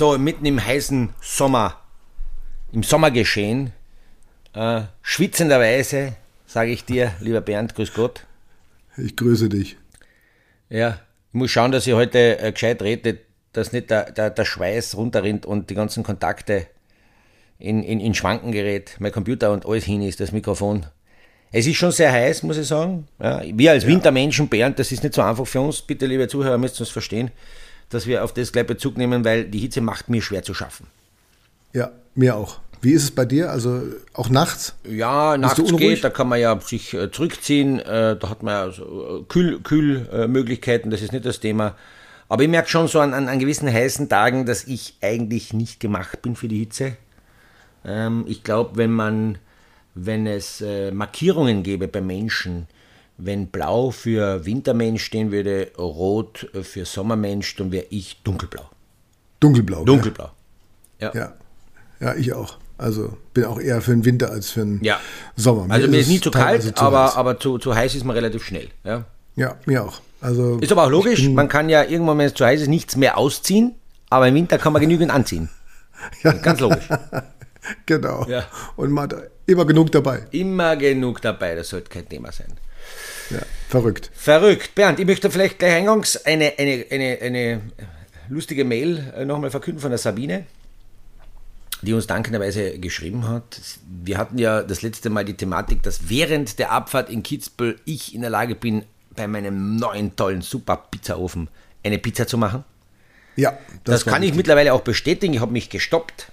So, mitten im heißen Sommer, im Sommergeschehen, äh, schwitzenderweise, sage ich dir, lieber Bernd, grüß Gott. Ich grüße dich. Ja, ich muss schauen, dass ich heute äh, gescheit rede, dass nicht der, der, der Schweiß runterrinnt und die ganzen Kontakte in, in, in Schwanken gerät, mein Computer und alles hin ist, das Mikrofon. Es ist schon sehr heiß, muss ich sagen. Ja, wir als ja. Wintermenschen, Bernd, das ist nicht so einfach für uns. Bitte, liebe Zuhörer, müsst ihr uns verstehen, dass wir auf das gleich Bezug nehmen, weil die Hitze macht mir schwer zu schaffen. Ja, mir auch. Wie ist es bei dir? Also auch nachts? Ja, nachts geht, da kann man ja sich äh, zurückziehen, äh, da hat man ja so, äh, Kühl, Kühlmöglichkeiten, das ist nicht das Thema. Aber ich merke schon so an, an, an, gewissen heißen Tagen, dass ich eigentlich nicht gemacht bin für die Hitze. Ähm, ich glaube, wenn man, wenn es Markierungen gäbe bei Menschen, wenn blau für Wintermensch stehen würde, rot für Sommermensch, dann wäre ich dunkelblau. Dunkelblau. Dunkelblau. Ja. ja. Ja, ich auch. Also bin auch eher für den Winter als für den ja. Sommer. Mir also mir ist, ist nie zu kalt, zu aber, aber zu, zu heiß ist man relativ schnell. Ja, ja mir auch. Also ist aber auch logisch, man kann ja irgendwann, wenn es zu heiß ist, nichts mehr ausziehen, aber im Winter kann man genügend anziehen. Ja. Ganz logisch. genau. Ja. Und man hat immer genug dabei. Immer genug dabei, das sollte kein Thema sein. Ja, verrückt. Verrückt. Bernd, ich möchte vielleicht gleich eingangs eine, eine, eine, eine lustige Mail äh, nochmal verkünden von der Sabine die uns dankenderweise geschrieben hat. Wir hatten ja das letzte Mal die Thematik, dass während der Abfahrt in Kitzbühel ich in der Lage bin, bei meinem neuen tollen super Pizzaofen eine Pizza zu machen. Ja, das, das kann ich mittlerweile auch bestätigen. Ich habe mich gestoppt.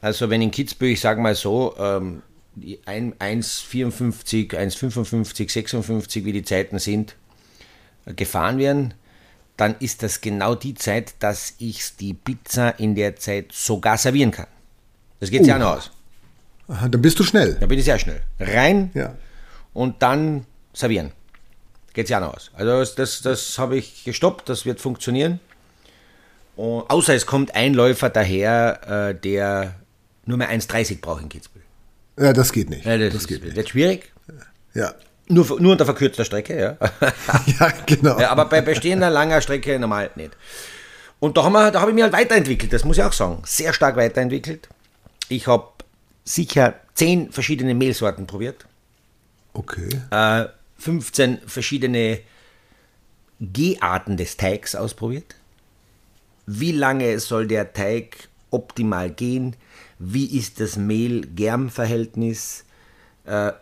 Also wenn in Kitzbühel, ich sage mal so, ähm, 1,54, 1,55, 56, wie die Zeiten sind, gefahren werden, dann ist das genau die Zeit, dass ich die Pizza in der Zeit sogar servieren kann. Das geht uh. ja noch aus. Aha, dann bist du schnell. Dann bin ich sehr schnell. Rein ja. und dann servieren. Geht ja noch aus. Also das, das, das habe ich gestoppt, das wird funktionieren. Und, außer es kommt ein Läufer daher, äh, der nur mehr 1,30 braucht in Kitzbühel. Ja, das geht nicht. Ja, das, das geht nicht. Wird schwierig. Ja. Nur, nur unter verkürzter Strecke, ja. ja, genau. Ja, aber bei bestehender langer Strecke normal nicht. Und da, haben wir, da habe ich mich halt weiterentwickelt, das muss ich auch sagen. Sehr stark weiterentwickelt. Ich habe sicher zehn verschiedene Mehlsorten probiert. Okay. Äh, 15 verschiedene Geharten des Teigs ausprobiert. Wie lange soll der Teig optimal gehen? Wie ist das Mehl-Germ-Verhältnis? Äh,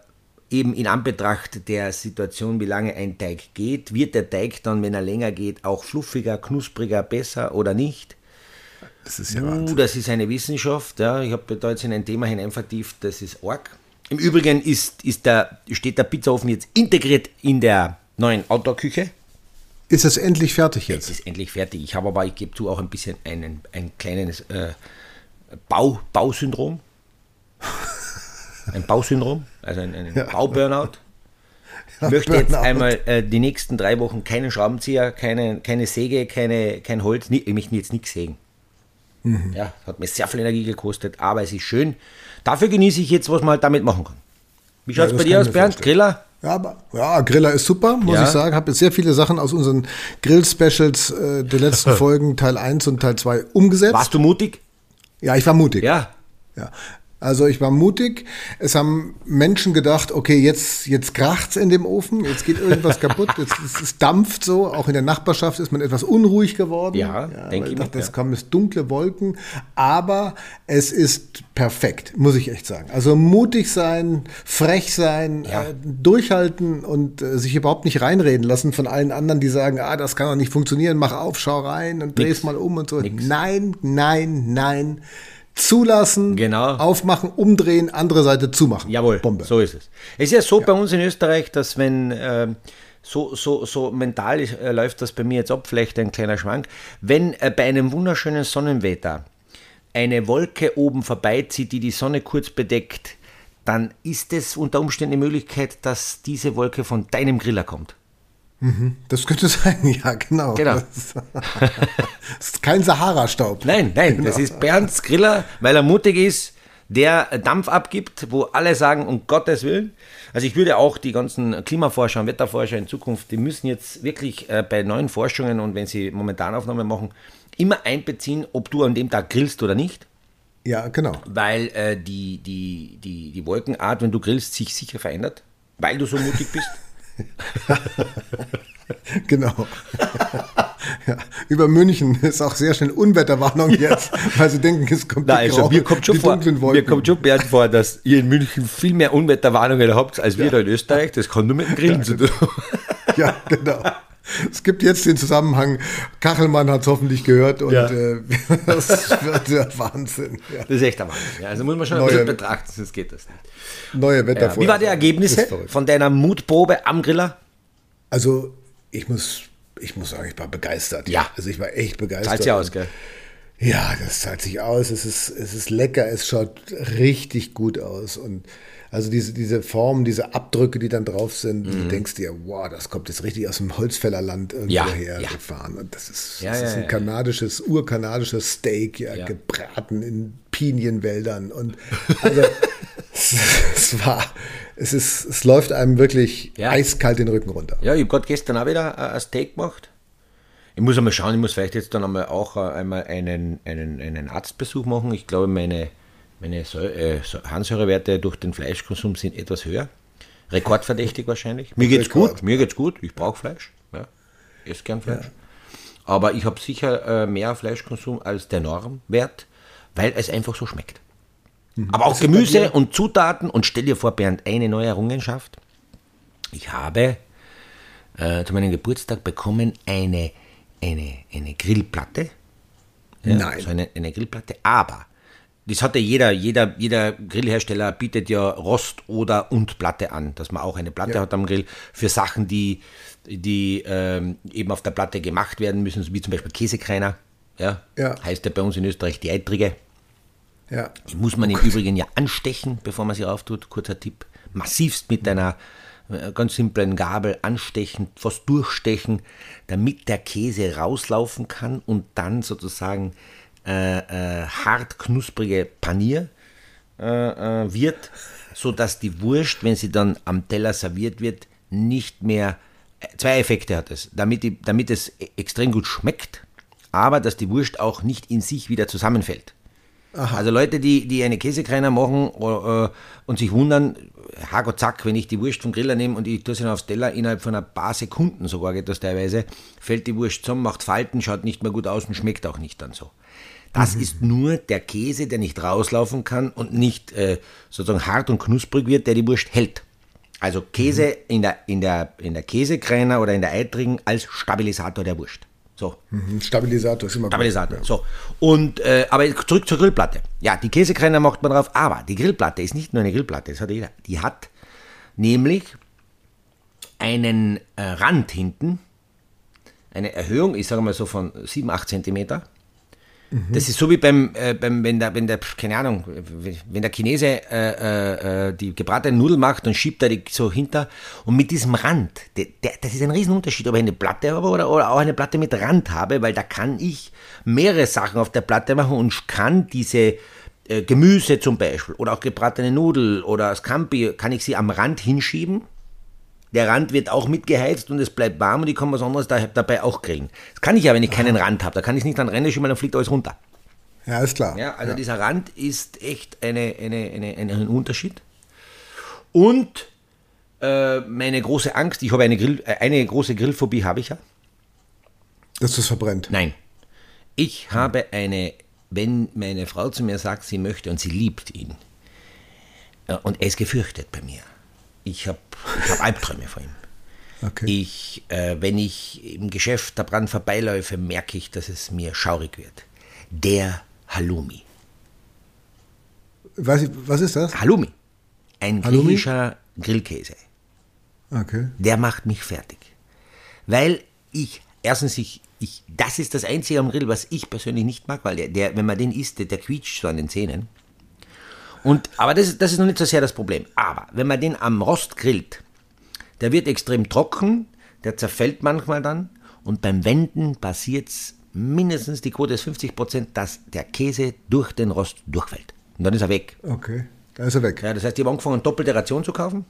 eben in Anbetracht der Situation, wie lange ein Teig geht, wird der Teig dann, wenn er länger geht, auch fluffiger, knuspriger, besser oder nicht? Das ist ja uh, Das ist eine Wissenschaft. Ja. Ich habe da jetzt in ein Thema hinein vertieft, das ist arg. Im Übrigen ist, ist der, steht der Pizzaofen jetzt integriert in der neuen Outdoor-Küche. Ist es endlich fertig jetzt? Es ist endlich fertig. Ich habe aber, ich gebe zu, auch ein bisschen einen, ein kleines äh, Bau, Bausyndrom. ein Bausyndrom, also ein, ein ja. Bauburnout. Ich möchte jetzt einmal äh, die nächsten drei Wochen keinen Schraubenzieher, keine, keine Säge, keine, kein Holz, nie, ich möchte jetzt nichts sägen. Mhm. Ja, hat mir sehr viel Energie gekostet, aber es ist schön. Dafür genieße ich jetzt, was man halt damit machen kann. Wie schaut es ja, bei dir aus, Bernd? Griller? Ja, aber, ja, Griller ist super, muss ja. ich sagen. Habe jetzt sehr viele Sachen aus unseren Grill-Specials äh, der letzten Folgen, Teil 1 und Teil 2, umgesetzt. Warst du mutig? Ja, ich war mutig. Ja. Ja. Also ich war mutig. Es haben Menschen gedacht, okay, jetzt, jetzt kracht's in dem Ofen, jetzt geht irgendwas kaputt, jetzt, es dampft so. Auch in der Nachbarschaft ist man etwas unruhig geworden. Ja, ja denke ich. Dachte, es kommen es dunkle Wolken, aber es ist perfekt, muss ich echt sagen. Also mutig sein, frech sein, ja. äh, durchhalten und äh, sich überhaupt nicht reinreden lassen von allen anderen, die sagen, ah, das kann doch nicht funktionieren, mach auf, schau rein und dreh es mal um und so. Nix. Nein, nein, nein zulassen, genau. aufmachen, umdrehen, andere Seite zumachen. Jawohl, Bombe. so ist es. Es ist ja so ja. bei uns in Österreich, dass wenn äh, so, so, so mental äh, läuft das bei mir jetzt ab, vielleicht ein kleiner Schwank, wenn äh, bei einem wunderschönen Sonnenwetter eine Wolke oben vorbeizieht, die die Sonne kurz bedeckt, dann ist es unter Umständen die Möglichkeit, dass diese Wolke von deinem Griller kommt. Mhm. Das könnte sein, ja, genau. genau. Das, ist kein Sahara-Staub. Nein, nein, genau. das ist Bernds Griller, weil er mutig ist, der Dampf abgibt, wo alle sagen, um Gottes Willen. Also ich würde auch die ganzen Klimaforscher und Wetterforscher in Zukunft, die müssen jetzt wirklich äh, bei neuen Forschungen und wenn sie Momentanaufnahmen machen, immer einbeziehen, ob du an dem Tag grillst oder nicht. Ja, genau. Weil äh, die, die, die, die Wolkenart, wenn du grillst, sich sicher verändert, weil du so mutig bist. genau. ja. Über München ist auch sehr schnell Unwetterwarnung jetzt, weil sie denken, es kommt Nein, also mir kommt schon vor, Mir kommt schon Bernd vor, dass ihr in München viel mehr Unwetterwarnungen habt, als wir ja. da in Österreich. Das kann nur mit dem Grillen ja, zu tun. ja, genau. Es gibt jetzt den Zusammenhang, Kachelmann hat es hoffentlich gehört und ja. äh, das wird der Wahnsinn. Ja. Das ist echt der Wahnsinn. Ja, also muss man schon Neue, ein bisschen betrachten, sonst geht das nicht. Neue Wetter. Wie war die Ergebnisse von deiner Mutprobe am Griller? Also ich muss, ich muss sagen, ich war begeistert. Ja. Also ich war echt begeistert. Zahlt sich aus, gell? Ja, das zahlt sich aus. Es ist, es ist lecker, es schaut richtig gut aus und also diese, diese Formen, diese Abdrücke, die dann drauf sind, mhm. du denkst dir, wow, das kommt jetzt richtig aus dem Holzfällerland irgendwo ja, hergefahren. Ja. Und das ist, ja, das ist ein kanadisches, urkanadisches Steak, ja, gebraten in Pinienwäldern. Und also es, es, war, es ist, es läuft einem wirklich eiskalt den Rücken runter. Ja, ich habe gerade gestern auch wieder ein Steak gemacht. Ich muss einmal schauen, ich muss vielleicht jetzt dann einmal auch äh, einmal einen, einen, einen Arztbesuch machen. Ich glaube, meine meine äh, Harnsäurewerte durch den Fleischkonsum sind etwas höher. Rekordverdächtig wahrscheinlich. Mir geht's Rekord. gut, mir geht's gut. Ich brauche Fleisch. Ja. Esse gern Fleisch. Ja. Aber ich habe sicher äh, mehr Fleischkonsum als der Normwert, weil es einfach so schmeckt. Mhm. Aber auch Gemüse und Zutaten und stell dir vor, Bernd, eine neue Errungenschaft. Ich habe äh, zu meinem Geburtstag bekommen eine, eine, eine Grillplatte. Ja, Nein. So eine, eine Grillplatte, aber das hat ja jeder, jeder, jeder Grillhersteller bietet ja Rost oder und Platte an, dass man auch eine Platte ja. hat am Grill für Sachen, die, die ähm, eben auf der Platte gemacht werden müssen, wie zum Beispiel Käsekreiner. Ja, ja. Heißt ja bei uns in Österreich die Eitrige. Ja. Die muss man oh im Übrigen ja anstechen, bevor man sie auftut. Kurzer Tipp. Massivst mit einer äh, ganz simplen Gabel anstechen, fast durchstechen, damit der Käse rauslaufen kann und dann sozusagen äh, äh, hart knusprige Panier äh, äh, wird, sodass die Wurst, wenn sie dann am Teller serviert wird, nicht mehr. Zwei Effekte hat es. Damit, die, damit es e-, extrem gut schmeckt, aber dass die Wurst auch nicht in sich wieder zusammenfällt. Aha. Also Leute, die, die eine Käsekreiner machen äh, und sich wundern, Hago zack, wenn ich die Wurst vom Griller nehme und ich tue sie dann aufs Teller, innerhalb von ein paar Sekunden sogar geht das teilweise, fällt die Wurst zusammen, macht Falten, schaut nicht mehr gut aus und schmeckt auch nicht dann so. Das mhm. ist nur der Käse, der nicht rauslaufen kann und nicht äh, sozusagen hart und knusprig wird, der die Wurst hält. Also Käse mhm. in, der, in, der, in der Käsekräner oder in der Eitrigen als Stabilisator der Wurst. So. Mhm. Stabilisator ist immer Stabilisator. Gut, ja. So. Und, äh, aber zurück zur Grillplatte. Ja, die Käsekräner macht man drauf, aber die Grillplatte ist nicht nur eine Grillplatte, das hat jeder. Die hat nämlich einen äh, Rand hinten, eine Erhöhung, ich sage mal so von 7, 8 Zentimeter Mhm. Das ist so wie beim, äh, beim wenn, der, wenn der, keine Ahnung, wenn der Chinese äh, äh, die gebratene Nudel macht und schiebt er die so hinter und mit diesem Rand, der, der, das ist ein Riesenunterschied, ob ich eine Platte habe oder, oder auch eine Platte mit Rand habe, weil da kann ich mehrere Sachen auf der Platte machen und kann diese äh, Gemüse zum Beispiel oder auch gebratene Nudel oder Scampi, kann ich sie am Rand hinschieben der Rand wird auch mitgeheizt und es bleibt warm und ich kann was anderes dabei auch kriegen. Das kann ich ja, wenn ich keinen Rand habe. Da kann ich nicht dann rennen, schieben, dann fliegt alles runter. Ja, ist klar. Ja, also ja. dieser Rand ist echt eine, eine, eine, ein Unterschied. Und äh, meine große Angst, ich habe eine, Grill, äh, eine große Grillphobie, habe ich ja. Dass das verbrennt? Nein. Ich habe eine, wenn meine Frau zu mir sagt, sie möchte und sie liebt ihn, äh, und er ist gefürchtet bei mir ich habe ich hab Albträume vor ihm. Okay. Ich, äh, wenn ich im Geschäft daran vorbeiläufe, merke ich, dass es mir schaurig wird. Der Halloumi. Was, was ist das? Halloumi. Ein Halloumi? griechischer Grillkäse. Okay. Der macht mich fertig. Weil ich, erstens, ich, ich, das ist das Einzige am Grill, was ich persönlich nicht mag, weil der, der wenn man den isst, der, der quietscht so an den Zähnen. Und, aber das, das ist noch nicht so sehr das Problem. Aber wenn man den am Rost grillt, der wird extrem trocken, der zerfällt manchmal dann und beim Wenden passiert es mindestens, die Quote ist 50 Prozent, dass der Käse durch den Rost durchfällt. Und dann ist er weg. Okay, da ist er weg. Ja, das heißt, ich habe angefangen, doppelte Ration zu kaufen,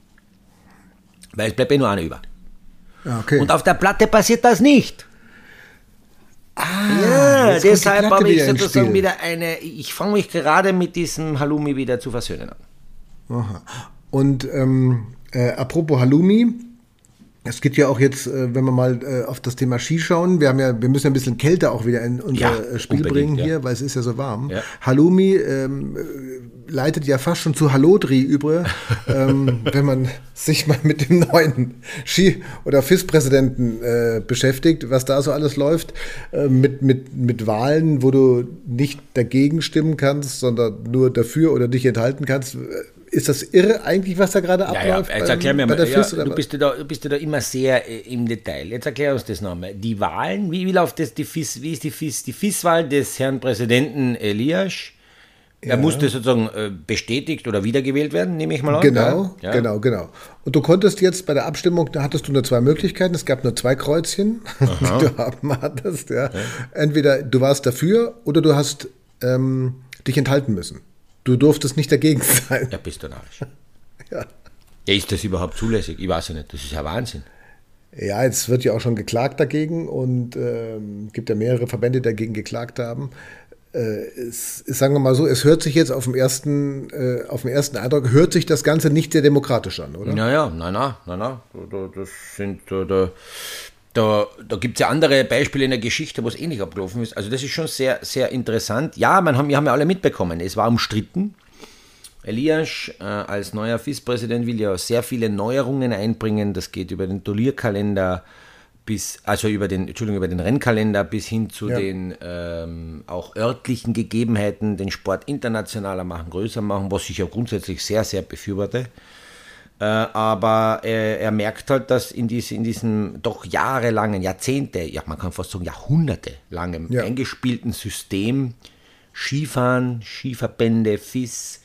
weil es bleibt eh nur eine über. Ja, okay. Und auf der Platte passiert das nicht. Ah, Ja, deshalb habe ich sozusagen wieder eine, ich fange mich gerade mit diesem Halloumi wieder zu versöhnen an. Aha. Und ähm, äh, apropos Halloumi, es geht ja auch jetzt, äh, wenn wir mal äh, auf das Thema Ski schauen, wir haben ja, wir müssen ja ein bisschen Kälte auch wieder in unser Ja, äh, Spiel bringen ja. hier, weil es ist ja so warm. Ja. Halloumi ähm, äh, leitet ja fast schon zu Hallodri über, ähm, wenn man sich mal mit dem neuen Ski- oder FIS-Präsidenten äh, beschäftigt, was da so alles läuft, äh, mit, mit, mit Wahlen, wo du nicht dagegen stimmen kannst, sondern nur dafür oder dich enthalten kannst. Ist das irre eigentlich, was da gerade Ja, ja, abläuft? jetzt erklär mir mal, ja, FIS oder du, bist ja da, du bist ja da immer sehr äh, im Detail. Jetzt erklär uns das nochmal. Die Wahlen, wie, wie läuft das, die FIS, wie ist die FIS? Die FIS-Wahl des Herrn Präsidenten Elias, er musste sozusagen äh, bestätigt oder wiedergewählt werden, nehme ich mal an. Genau, ja? genau, genau. Und du konntest jetzt bei der Abstimmung, da hattest du nur zwei Möglichkeiten. Es gab nur zwei Kreuzchen, die du haben hattest. Ja. Entweder du warst dafür oder du hast ähm, dich enthalten müssen. Du durftest nicht dagegen sein. Ja, bist du narrisch. Ja. Ja, ist das überhaupt zulässig? Ich weiß ja nicht. Das ist ja Wahnsinn. Ja, jetzt wird ja auch schon geklagt dagegen und ähm, gibt ja mehrere Verbände, die dagegen geklagt haben. Äh, es, sagen wir mal so, es hört sich jetzt auf dem ersten, äh, auf den ersten Eindruck, hört sich das Ganze nicht sehr demokratisch an, oder? Naja, nein, nein, nein, nein. Da, das sind, da, da, da, da gibt es ja andere Beispiele in der Geschichte, wo es ähnlich abgelaufen ist. Also das ist schon sehr, sehr interessant. Ja, man haben, wir haben ja alle mitbekommen, es war umstritten. Elias äh, als neuer FIS-Präsident will ja sehr viele Neuerungen einbringen. Das geht über den Turnierkalender bis, also über den, Entschuldigung, über den Rennkalender bis hin zu Ja. den ähm, auch örtlichen Gegebenheiten, den Sport internationaler machen, größer machen, was ich ja grundsätzlich sehr, sehr befürworte. Äh, aber er, er merkt halt, dass in, diese, in diesem doch jahrelangen, Jahrzehnte, ja man kann fast sagen Jahrhunderte langem Ja. eingespielten System Skifahren, Skiverbände, FIS,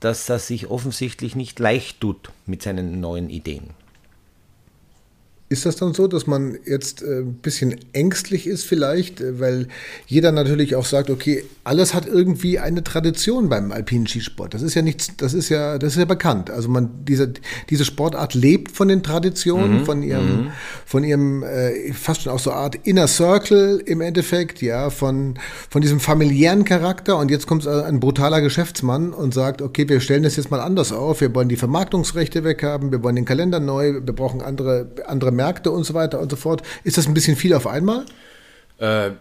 dass er sich offensichtlich nicht leicht tut mit seinen neuen Ideen. Ist das dann so, dass man jetzt äh, ein bisschen ängstlich ist vielleicht, äh, weil jeder natürlich auch sagt, okay, alles hat irgendwie eine Tradition beim alpinen Skisport. Das ist ja nichts, das ist ja, das ist ja bekannt. Also man diese diese Sportart lebt von den Traditionen, von ihrem von ihrem äh, fast schon auch so Art Inner Circle im Endeffekt, ja, von von diesem familiären Charakter. Und jetzt kommt ein brutaler Geschäftsmann und sagt, okay, wir stellen das jetzt mal anders auf. Wir wollen die Vermarktungsrechte weghaben, wir wollen den Kalender neu, wir brauchen andere andere Märkte und so weiter und so fort. Ist das ein bisschen viel auf einmal? Äh,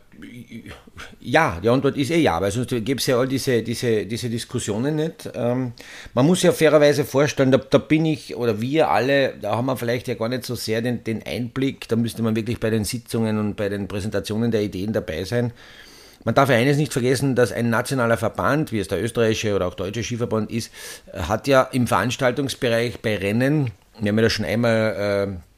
ja, die Antwort ist eh ja, weil sonst gäbe es ja all diese, diese, diese Diskussionen nicht. Ähm, man muss ja fairerweise vorstellen, da, da bin ich oder wir alle, da haben wir vielleicht ja gar nicht so sehr den, den Einblick, da müsste man wirklich bei den Sitzungen und bei den Präsentationen der Ideen dabei sein. Man darf ja eines nicht vergessen, dass ein nationaler Verband, wie es der österreichische oder auch deutsche Skiverband ist, hat ja im Veranstaltungsbereich bei Rennen, wir haben ja das schon einmal äh,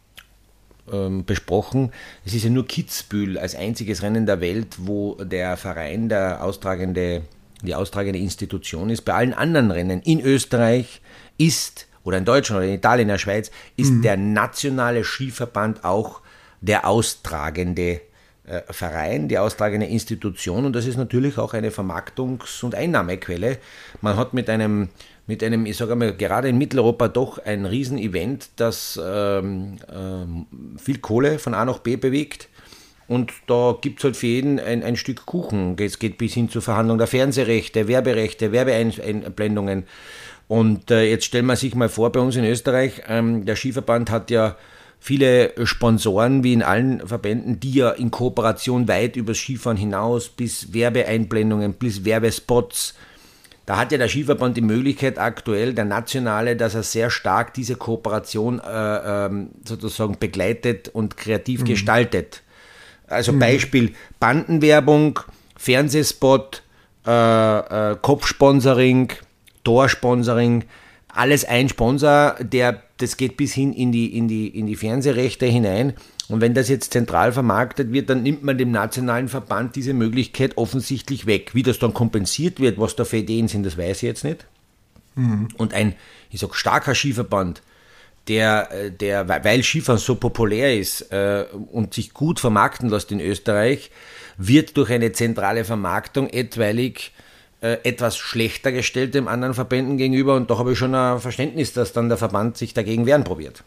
ähm, besprochen. Es ist ja nur Kitzbühel als einziges Rennen der Welt, wo der Verein der austragende, die austragende Institution ist. Bei allen anderen Rennen in Österreich ist, oder in Deutschland oder in Italien, in der Schweiz, ist der nationale Skiverband auch der austragende äh, Verein, die austragende Institution und das ist natürlich auch eine Vermarktungs- und Einnahmequelle. Man hat mit einem, mit einem, ich sage mal, gerade in Mitteleuropa doch ein Riesenevent, das ähm, ähm, viel Kohle von A nach B bewegt. Und da gibt es halt für jeden ein, ein Stück Kuchen. Es geht bis hin zur Verhandlung der Fernsehrechte, Werberechte, Werbeeinblendungen. Und äh, jetzt stellen wir sich mal vor, bei uns in Österreich, ähm, der Skiverband hat ja viele Sponsoren, wie in allen Verbänden, die ja in Kooperation weit übers Skifahren hinaus bis Werbeeinblendungen, bis Werbespots. Da hat ja der Skiverband die Möglichkeit aktuell, der nationale, dass er sehr stark diese Kooperation äh, ähm, sozusagen begleitet und kreativ gestaltet. Also Beispiel Bandenwerbung, Fernsehspot, äh, äh, Kopfsponsoring, Torsponsoring, alles ein Sponsor, der, das geht bis hin in die, in, die, in die Fernsehrechte hinein. Und wenn das jetzt zentral vermarktet wird, dann nimmt man dem nationalen Verband diese Möglichkeit offensichtlich weg. Wie das dann kompensiert wird, was da für Ideen sind, das weiß ich jetzt nicht. Und ein, ich sag, starker Skiverband, der, äh, der, weil Skifahren so populär ist äh, und sich gut vermarkten lässt in Österreich, wird durch eine zentrale Vermarktung etwaig äh, etwas schlechter gestellt dem anderen Verbänden gegenüber und da habe ich schon ein Verständnis, dass dann der Verband sich dagegen wehren probiert.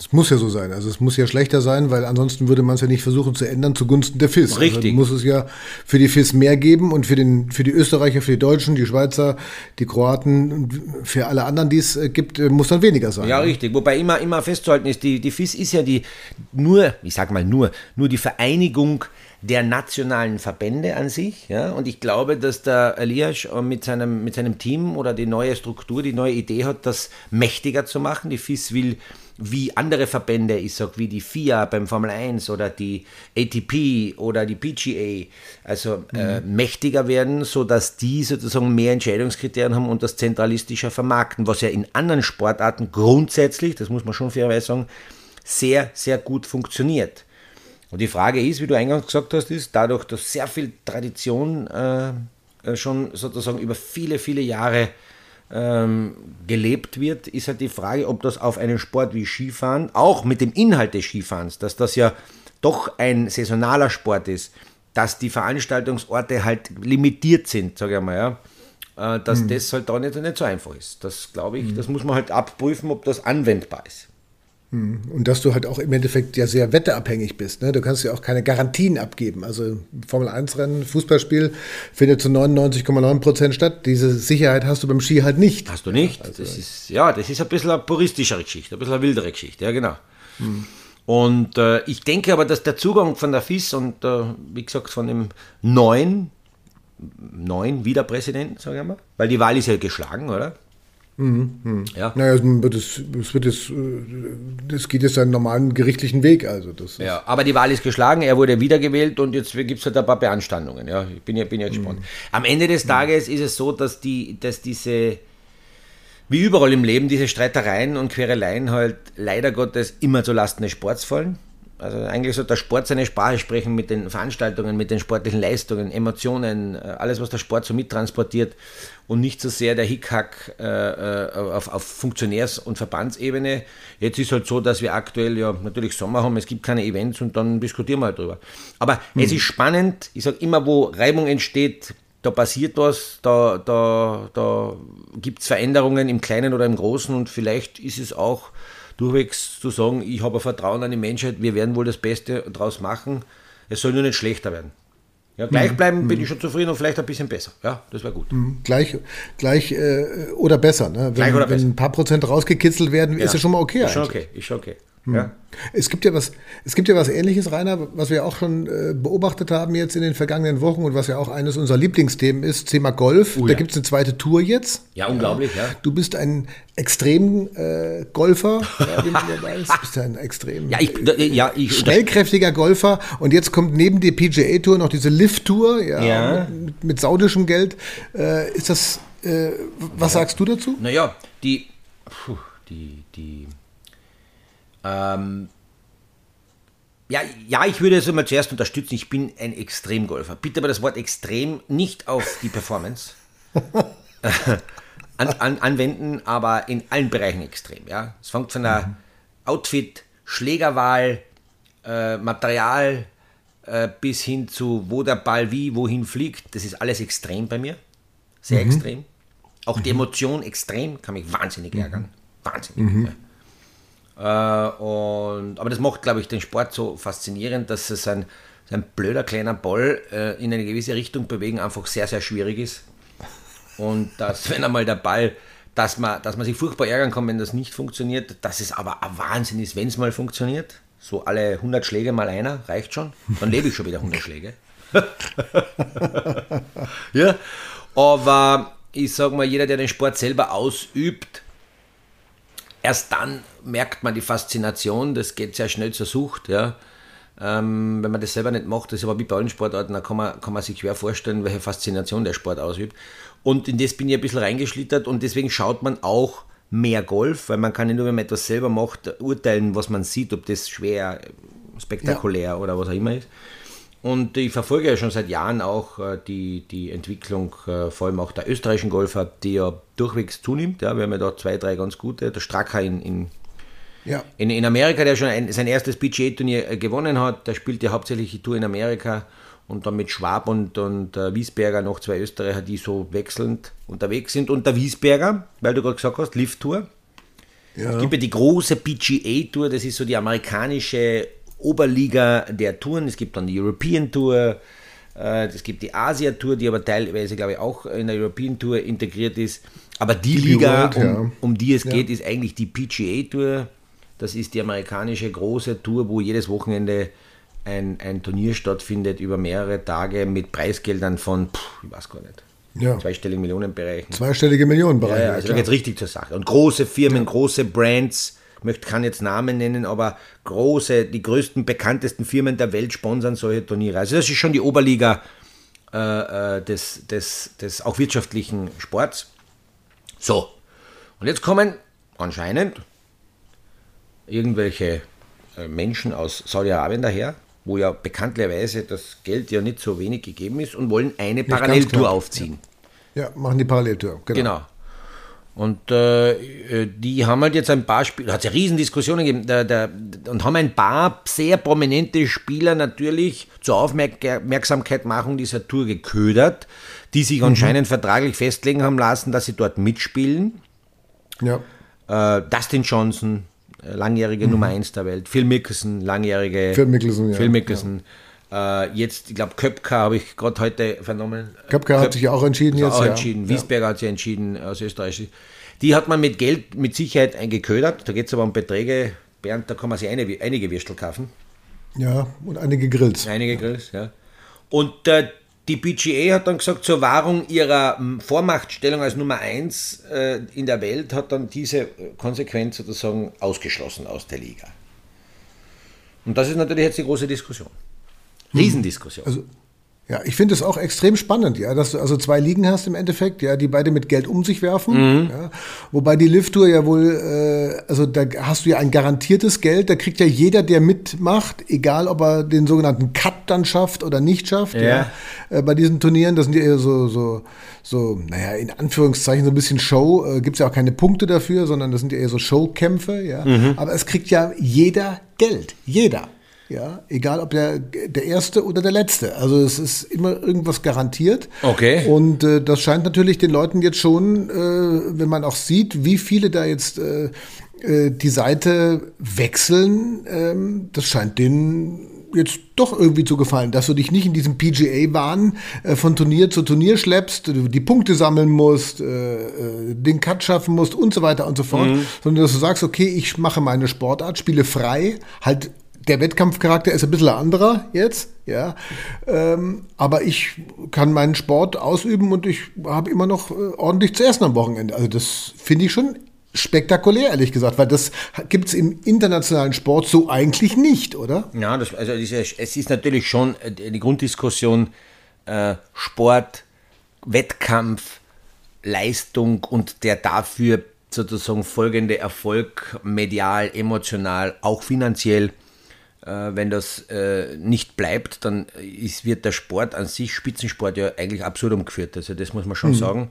Es muss ja so sein. Also es muss ja schlechter sein, weil ansonsten würde man es ja nicht versuchen zu ändern zugunsten der FIS. Richtig. Also muss es ja für die FIS mehr geben und für, den, für die Österreicher, für die Deutschen, die Schweizer, die Kroaten, für alle anderen, die es äh, gibt, äh, muss dann weniger sein. Ja, richtig. Wobei immer, immer festzuhalten ist, die, die FIS ist ja die nur, ich sag mal nur, nur die Vereinigung der nationalen Verbände an sich. Ja? Und ich glaube, dass der Elias mit seinem, mit seinem Team oder die neue Struktur, die neue Idee hat, das mächtiger zu machen. Die FIS will wie andere Verbände, ich sag wie die FIA beim Formel 1 oder die ATP oder die PGA, also äh, mhm. mächtiger werden, sodass die sozusagen mehr Entscheidungskriterien haben und das zentralistischer vermarkten, was ja in anderen Sportarten grundsätzlich, das muss man schon fairerweise sagen, sehr, sehr gut funktioniert. Und die Frage ist, wie du eingangs gesagt hast, ist dadurch, dass sehr viel Tradition äh, äh schon sozusagen über viele, viele Jahre ähm, gelebt wird, ist halt die Frage, ob das auf einen Sport wie Skifahren, auch mit dem Inhalt des Skifahrens, dass das ja doch ein saisonaler Sport ist, dass die Veranstaltungsorte halt limitiert sind, sage ich mal, ja, äh, dass mhm. das halt da nicht, nicht so einfach ist. Das glaube ich, mhm. das muss man halt abprüfen, ob das anwendbar ist. Hm. Und dass du halt auch im Endeffekt ja sehr wetterabhängig bist. Ne? Du kannst ja auch keine Garantien abgeben. Also Formel 1-Rennen, Fußballspiel findet zu 99,9 Prozent statt. Diese Sicherheit hast du beim Ski halt nicht. Hast du nicht. Also das ist, ja, das ist ein bisschen eine puristischere Geschichte, ein bisschen eine wildere Geschichte. Ja, genau. Hm. Und äh, ich denke aber, dass der Zugang von der FIS und äh, wie gesagt von dem neuen, neuen Wiederpräsidenten, sagen wir mal, weil die Wahl ist ja geschlagen, oder? Mhm, mhm. Ja. Naja, es, es, wird jetzt, das geht jetzt einen normalen gerichtlichen Weg. Also das ja, aber die Wahl ist geschlagen, er wurde wiedergewählt und jetzt gibt es halt ein paar Beanstandungen. Ja, ich bin ja, bin ja gespannt. Mhm. Am Ende des Tages ist es so, dass, die, dass diese, wie überall im Leben, diese Streitereien und Quereleien halt leider Gottes immer zulasten des Sports fallen. Also eigentlich sollte der Sport seine Sprache sprechen mit den Veranstaltungen, mit den sportlichen Leistungen, Emotionen, äh, alles, was der Sport so mittransportiert und nicht so sehr der Hickhack äh, äh, auf, auf Funktionärs- und Verbandsebene. Jetzt ist halt so, dass wir aktuell ja natürlich Sommer haben, es gibt keine Events und dann diskutieren wir halt drüber. Aber mhm. es ist spannend, ich sage immer, wo Reibung entsteht, da passiert was, da, da, da gibt es Veränderungen im Kleinen oder im Großen und vielleicht ist es auch durchwegs zu sagen, ich habe Vertrauen an die Menschheit, wir werden wohl das Beste daraus machen. Es soll nur nicht schlechter werden. Ja, gleich mhm. bleiben bin ich schon zufrieden und vielleicht ein bisschen besser. Ja, das wäre gut. Mhm. Gleich, gleich äh, oder besser. Ne? Wenn, gleich oder wenn ein paar Prozent rausgekitzelt werden, ja. ist ja schon mal okay. Ist schon okay, ist schon okay. Hm. Ja. Es gibt ja was, es gibt ja was Ähnliches, Rainer, was wir auch schon äh, beobachtet haben jetzt in den vergangenen Wochen und was ja auch eines unserer Lieblingsthemen ist, Thema Golf. Uh, da ja. gibt es eine zweite Tour jetzt. Ja, unglaublich, ja. Du bist ein extrem äh, Golfer, ja, wie man ja weiß. Du bist ein extrem ja, ich, ja, ich, schnellkräftiger Golfer und jetzt kommt neben der PGA Tour noch diese Lift Tour, ja, ja. Mit, mit, saudischem Geld. Äh, ist das, äh, was sagst du dazu? Naja, die, puh, die, die ähm, ja, ja, ich würde es immer zuerst unterstützen. Ich bin ein Extremgolfer. Bitte aber das Wort extrem nicht auf die Performance an, an, anwenden, aber in allen Bereichen extrem. Ja? Es fängt von der mhm. Outfit, Schlägerwahl, äh, Material äh, bis hin zu, wo der Ball wie, wohin fliegt. Das ist alles extrem bei mir. Sehr mhm. extrem. Auch die mhm. Emotion extrem, kann mich wahnsinnig ärgern. Mhm. Wahnsinnig. Mhm. Ja. Äh, und, aber das macht, glaube ich, den Sport so faszinierend, dass es ein, ein blöder kleiner Ball äh, in eine gewisse Richtung bewegen einfach sehr, sehr schwierig ist. Und dass, wenn einmal der Ball, dass man, dass man sich furchtbar ärgern kann, wenn das nicht funktioniert, dass es aber ein Wahnsinn ist, wenn es mal funktioniert. So alle 100 Schläge mal einer, reicht schon. Dann lebe ich schon wieder 100 Schläge. ja, aber ich sage mal, jeder, der den Sport selber ausübt, erst dann merkt man die Faszination, das geht sehr schnell zur Sucht, ja. Ähm, wenn man das selber nicht macht, das ist aber wie bei allen Sportarten, da kann man, kann man sich schwer vorstellen, welche Faszination der Sport ausübt. Und in das bin ich ein bisschen reingeschlittert und deswegen schaut man auch mehr Golf, weil man kann nicht nur, wenn man etwas selber macht, urteilen, was man sieht, ob das schwer, spektakulär ja. oder was auch immer ist. Und ich verfolge ja schon seit Jahren auch äh, die, die Entwicklung, äh, vor allem auch der österreichischen Golfer, die ja durchwegs zunimmt. Ja, wir haben ja da zwei, drei ganz gute. Der Stracker in, in, ja. in, in Amerika, der schon ein, sein erstes PGA-Turnier äh, gewonnen hat, der spielt ja hauptsächlich die Tour in Amerika. und dann mit Schwab und, und äh, Wiesberger noch zwei Österreicher, die so wechselnd unterwegs sind. Und der Wiesberger, weil du gerade gesagt hast, Lift-Tour. Ja. Es gibt ja die große PGA-Tour, das ist so die amerikanische Oberliga der Touren. Es gibt dann die European Tour, äh, es gibt die Asia-Tour, die aber teilweise, glaube ich, auch in der European Tour integriert ist. Aber die, die Liga, World, um, ja. um, die es ja. geht, ist eigentlich die PGA-Tour. Das ist die amerikanische große Tour, wo jedes Wochenende ein, ein Turnier stattfindet über mehrere Tage mit Preisgeldern von, pff, ich weiß gar nicht, ja. zweistelligen Millionenbereichen. Zweistellige Millionenbereiche. Ja, ja, also da geht richtig zur Sache. Und große Firmen, ja. große Brands, ich möchte kann jetzt Namen nennen, aber große, die größten, bekanntesten Firmen der Welt sponsern solche Turniere. Also das ist schon die Oberliga äh, äh des, des, des auch wirtschaftlichen Sports. So, und jetzt kommen anscheinend irgendwelche äh, Menschen aus Saudi-Arabien daher, wo ja bekanntlicherweise das Geld ja nicht so wenig gegeben ist und wollen eine Paralleltour aufziehen. Ja. ja. machen die Paralleltour, genau. genau. Und äh, die haben halt jetzt ein paar Spieler, hat es ja Riesendiskussionen gegeben, der, der, und haben ein paar sehr prominente Spieler natürlich zur Aufmerksamkeitmachung dieser Tour geködert, die sich mhm. anscheinend vertraglich festlegen haben lassen, dass sie dort mitspielen. Ja. Äh, Dustin Johnson, langjährige mhm. Nummer 1 der Welt. Phil Mickelson, langjährige. Phil Mickelson, ja. Phil Mickelson. Ja. Äh, jetzt, ich glaube, Köpka habe ich gerade heute vernommen. Köpka hat sich auch entschieden jetzt. Auch ja. entschieden. Wiesberger hat sich entschieden aus Österreich. Die hat man mit Geld mit Sicherheit eingeködert. Da geht es aber um Beträge. Bernd, da kann man sich eine, einige Würstel kaufen. Ja, und einige Grills. Einige Grills, ja. Und äh, die BGA hat dann gesagt, zur Wahrung ihrer hm, Vormachtstellung als Nummer 1 äh, in der Welt hat dann diese äh, Konsequenz sozusagen ausgeschlossen aus der Liga. Und das ist natürlich jetzt die große Diskussion. Hm. Riesendiskussion. Also ja, ich finde es auch extrem spannend, ja, dass du also zwei Ligen hast im Endeffekt, ja, die beide mit Geld um sich werfen. Mhm. Ja, wobei die Lift-Tour ja wohl, äh, also da hast du ja ein garantiertes Geld, da kriegt ja jeder, der mitmacht, egal ob er den sogenannten Cut dann schafft oder nicht schafft, ja. ja äh, bei diesen Turnieren, das sind ja eher so, so, so, naja, in Anführungszeichen so ein bisschen Show, äh, gibt es ja auch keine Punkte dafür, sondern das sind ja eher so Showkämpfe, ja. Mhm. Aber es kriegt ja jeder Geld, jeder. Ja, egal ob der, der erste oder der letzte. Also es ist immer irgendwas garantiert. Okay. Und äh, das scheint natürlich den Leuten jetzt schon, äh, wenn man auch sieht, wie viele da jetzt äh, äh die Seite wechseln, ähm, das scheint denen jetzt doch irgendwie zu gefallen, dass du dich nicht in diesem PGA-Wahn äh, von Turnier zu Turnier schleppst, die Punkte sammeln musst, äh, äh, den Cut schaffen musst und so weiter und so fort, mhm. sondern dass du sagst, okay, ich mache meine Sportart, spiele frei, halt der Wettkampfcharakter ist ein bisschen anderer jetzt, ja. Ähm, aber ich kann meinen Sport ausüben und ich habe immer noch äh, ordentlich zu essen am Wochenende. Also das finde ich schon spektakulär, ehrlich gesagt, weil das gibt es im internationalen Sport so eigentlich nicht, oder? Ja, das, also es ist natürlich schon äh, die Grunddiskussion äh, Sport, Wettkampf, Leistung und der dafür sozusagen folgende Erfolg medial, emotional, auch finanziell wenn das äh, nicht bleibt, dann ist, wird der Sport an sich, Spitzensport, ja eigentlich absurd umgeführt. Also das muss man schon mhm. sagen.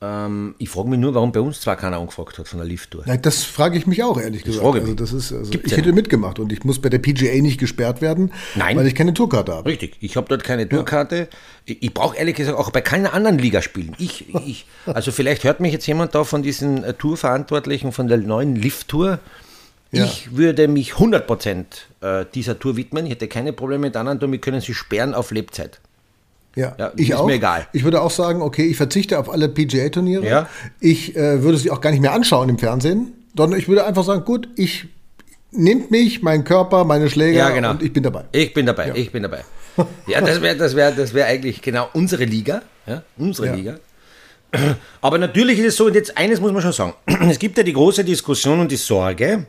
Ähm, ich frage mich nur, warum bei uns zwar keiner angefragt hat von der Lift-Tour. Das frage ich mich auch, ehrlich das gesagt. Frage also das ist, also ich hätte mitgemacht und ich muss bei der PGA nicht gesperrt werden, Nein. weil ich keine Tourkarte habe. Richtig, ich habe dort keine Tourkarte. Ja. Ich, ich brauche ehrlich gesagt auch bei keiner anderen Liga spielen. Ich, ich, also vielleicht hört mich jetzt jemand da von diesen äh, Tourverantwortlichen von der neuen Lift-Tour. Ja. Ich würde mich 100% äh, dieser Tour widmen. Ich hätte keine Probleme mit anderen Touren. Wir können sie sperren auf Lebzeit. Ja, ja ich ist auch. mir egal. Ich würde auch sagen, okay, ich verzichte auf alle PGA-Turniere. Ja. Ich äh, würde sie auch gar nicht mehr anschauen im Fernsehen, sondern ich würde einfach sagen, gut, ich nehmt mich, meinen Körper, meine Schläger ja, genau. und ich bin dabei. Ich bin dabei, ja. ich bin dabei. Ja, das wäre das wär, das wär eigentlich genau unsere Liga. Ja, unsere Liga. Aber natürlich ist es so, und jetzt eines muss man schon sagen. Es gibt ja die große Diskussion und die Sorge,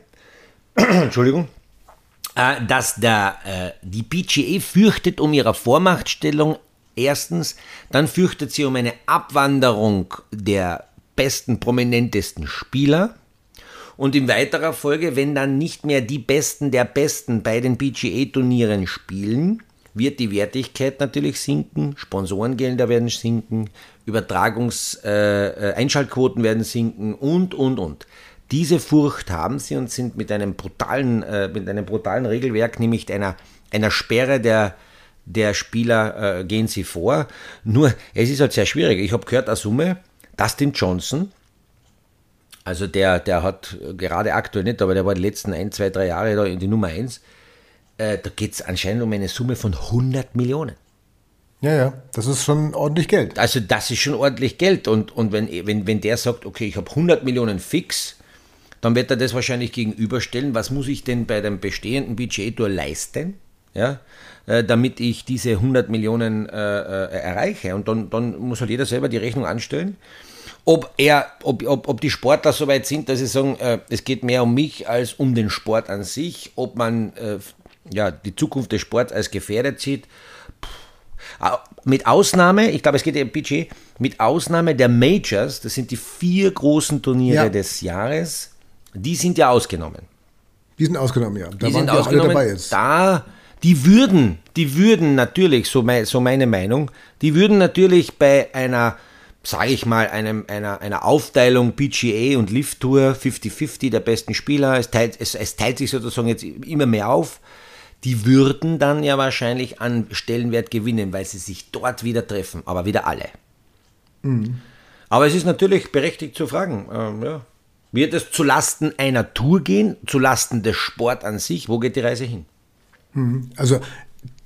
Entschuldigung, äh, dass der, äh, die PGA fürchtet um ihre Vormachtstellung erstens, dann fürchtet sie um eine Abwanderung der besten, prominentesten Spieler. Und in weiterer Folge, wenn dann nicht mehr die Besten der Besten bei den PGA-Turnieren spielen, wird die Wertigkeit natürlich sinken, Sponsorengelder werden sinken, Übertragungs-Einschaltquoten äh, äh werden sinken und, und, und. Diese Furcht haben sie und sind mit einem brutalen, äh, mit einem brutalen Regelwerk, nämlich einer, einer Sperre der, der Spieler äh, gehen sie vor. Nur, es ist halt sehr schwierig. Ich habe gehört, eine Summe, Dustin Johnson, also der, der hat gerade aktuell nicht, aber der war die letzten ein, zwei, drei Jahre da in die Nummer 1. Äh, da geht es anscheinend um eine Summe von 100 Millionen. Ja, ja, das ist schon ordentlich Geld. Also das ist schon ordentlich Geld. Und, und wenn, wenn, wenn der sagt, okay, ich habe 100 Millionen fix, dann wird er das wahrscheinlich gegenüberstellen, was muss ich denn bei dem bestehenden Budget nur leisten, ja, äh, damit ich diese 100 Millionen äh, äh, erreiche. Und dann, dann muss halt jeder selber die Rechnung anstellen. Ob, er, ob, ob, ob die Sportler so weit sind, dass sie sagen, äh, es geht mehr um mich als um den Sport an sich, ob man äh, ja, die Zukunft des Sports als gefährdet sieht. Mit Ausnahme, ich glaube, es geht ja um Budget, mit Ausnahme der Majors, das sind die vier großen Turniere ja. des Jahres, die sind ja ausgenommen. Die sind ausgenommen, ja. Da die sind ausgenommen. Alle dabei jetzt. Da, die würden, die würden natürlich, so, mein, so meine Meinung, die würden natürlich bei einer, sage ich mal, einem, einer, einer Aufteilung PGA und Lift Tour 50-50 der besten Spieler, es teilt, es, es teilt sich sozusagen jetzt immer mehr auf die würden dann ja wahrscheinlich an Stellenwert gewinnen, weil sie sich dort wieder treffen, aber wieder alle. Mhm. Aber es ist natürlich berechtigt zu fragen, ähm, ja, wird es zu Lasten einer Tour gehen, zu Lasten des Sport an sich? Wo geht die Reise hin? Mhm. Also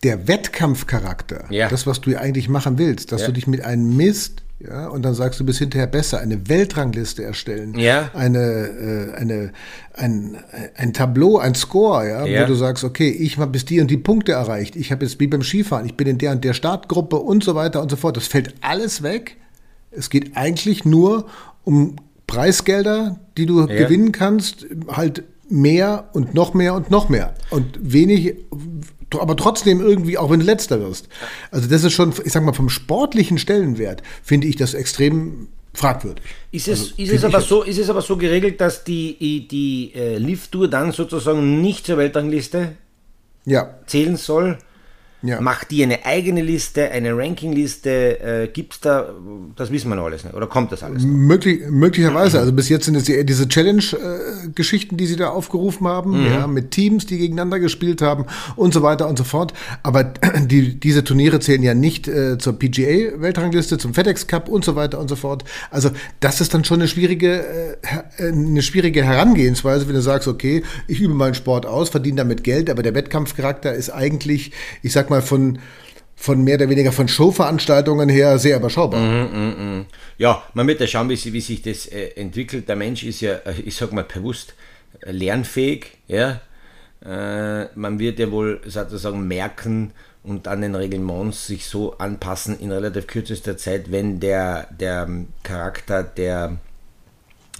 der Wettkampfcharakter, ja. das, was du eigentlich machen willst, dass ja. du dich mit einem Mist ja, und dann sagst du bis hinterher besser, eine Weltrangliste erstellen, ja. eine, äh, eine, ein, ein Tableau, ein Score, ja, ja. wo du sagst, okay, ich habe bis die und die Punkte erreicht, ich habe jetzt wie beim Skifahren, ich bin in der und der Startgruppe und so weiter und so fort. Das fällt alles weg. Es geht eigentlich nur um Preisgelder, die du ja. gewinnen kannst, halt mehr und noch mehr und noch mehr. Und wenig aber trotzdem irgendwie, auch wenn du letzter wirst. Also das ist schon, ich sag mal, vom sportlichen Stellenwert finde ich das extrem fragwürdig. Ist es, also, ist es, aber, so, ist es aber so geregelt, dass die, die, äh, Lift-Tour dann sozusagen nicht zur Weltrangliste ja. zählen soll? Ja. Macht die eine eigene Liste, eine Rankingliste? Äh, Gibt es da, das wissen wir noch alles nicht, oder kommt das alles? Möglich, möglicherweise. Also bis jetzt sind es eher diese Challenge-Geschichten, die sie da aufgerufen haben, mhm. ja, mit Teams, die gegeneinander gespielt haben und so weiter und so fort. Aber die, diese Turniere zählen ja nicht äh, zur PGA-Weltrangliste, zum FedEx Cup und so weiter und so fort. Also das ist dann schon eine schwierige, äh, eine schwierige Herangehensweise, wenn du sagst, okay, ich übe meinen Sport aus, verdiene damit Geld, aber der Wettkampfcharakter ist eigentlich, ich sag mal, mal, von, von mehr oder weniger von Showveranstaltungen her sehr überschaubar. Mm, mm, mm. Ja, man wird ja schauen, wie, wie sich das äh, entwickelt. Der Mensch ist ja, äh, ich sag mal bewusst, äh, lernfähig. Ja? Äh, man wird ja wohl sozusagen merken und an den Reglements sich so anpassen in relativ kürzester Zeit, wenn der, der Charakter der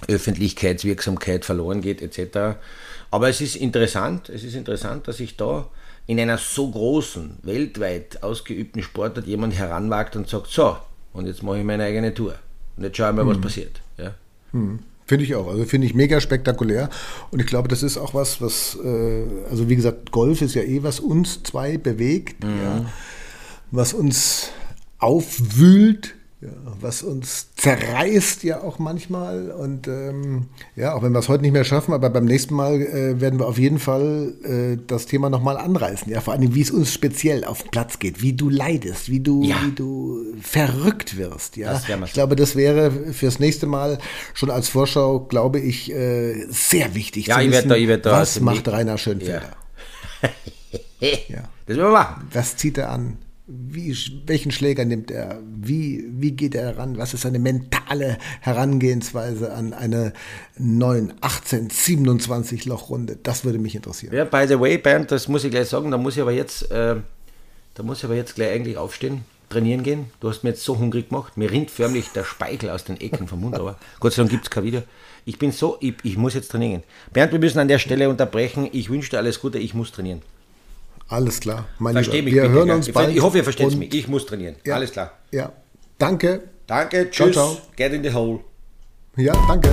Öffentlichkeitswirksamkeit verloren geht, etc. Aber es ist interessant, es ist interessant, dass ich da in einer so großen, weltweit ausgeübten Sportart jemand heranwagt und sagt, so, und jetzt mache ich meine eigene Tour. Und jetzt schaue ich mal, hm. was passiert. Ja. Hm. Finde ich auch. Also finde ich mega spektakulär. Und ich glaube, das ist auch was, was, äh, also wie gesagt, Golf ist ja eh, was uns zwei bewegt, mhm. ja, was uns aufwühlt, ja, was uns zerreißt ja auch manchmal. Und ähm, ja, auch wenn wir es heute nicht mehr schaffen, aber beim nächsten Mal äh, werden wir auf jeden Fall äh, das Thema nochmal anreißen. Ja, vor allem, wie es uns speziell auf den Platz geht, wie du leidest, wie du, ja. wie du verrückt wirst. Ja, ich glaube, das wäre fürs nächste Mal schon als Vorschau, glaube ich, äh, sehr wichtig ja, zu wissen, da, da, was macht Rainer Schönfelder. Ja. ja. Das. Was zieht er an? Wie, welchen Schläger nimmt er, wie, wie geht er heran, was ist seine mentale Herangehensweise an eine 9, 18, 27 Lochrunde, das würde mich interessieren. Ja, by the way, Bernd, das muss ich gleich sagen, da muss ich aber jetzt, äh, da muss ich aber jetzt gleich eigentlich aufstehen, trainieren gehen. Du hast mir jetzt so hungrig gemacht, mir rinnt förmlich der Speichel aus den Ecken vom Mund, aber Gott sei Dank gibt es kein Video. Ich bin so, ich, ich muss jetzt trainieren. Bernd, wir müssen an der Stelle unterbrechen. Ich wünsche dir alles Gute, ich muss trainieren. Alles klar. Mein Versteh mich. Wir bitte, hören uns bald. Ich hoffe, ihr versteht mich. Ich muss trainieren. Ja, Alles klar. Ja. Danke. Danke. Tschüss. Ciao, ciao. Get in the hole. Ja, danke.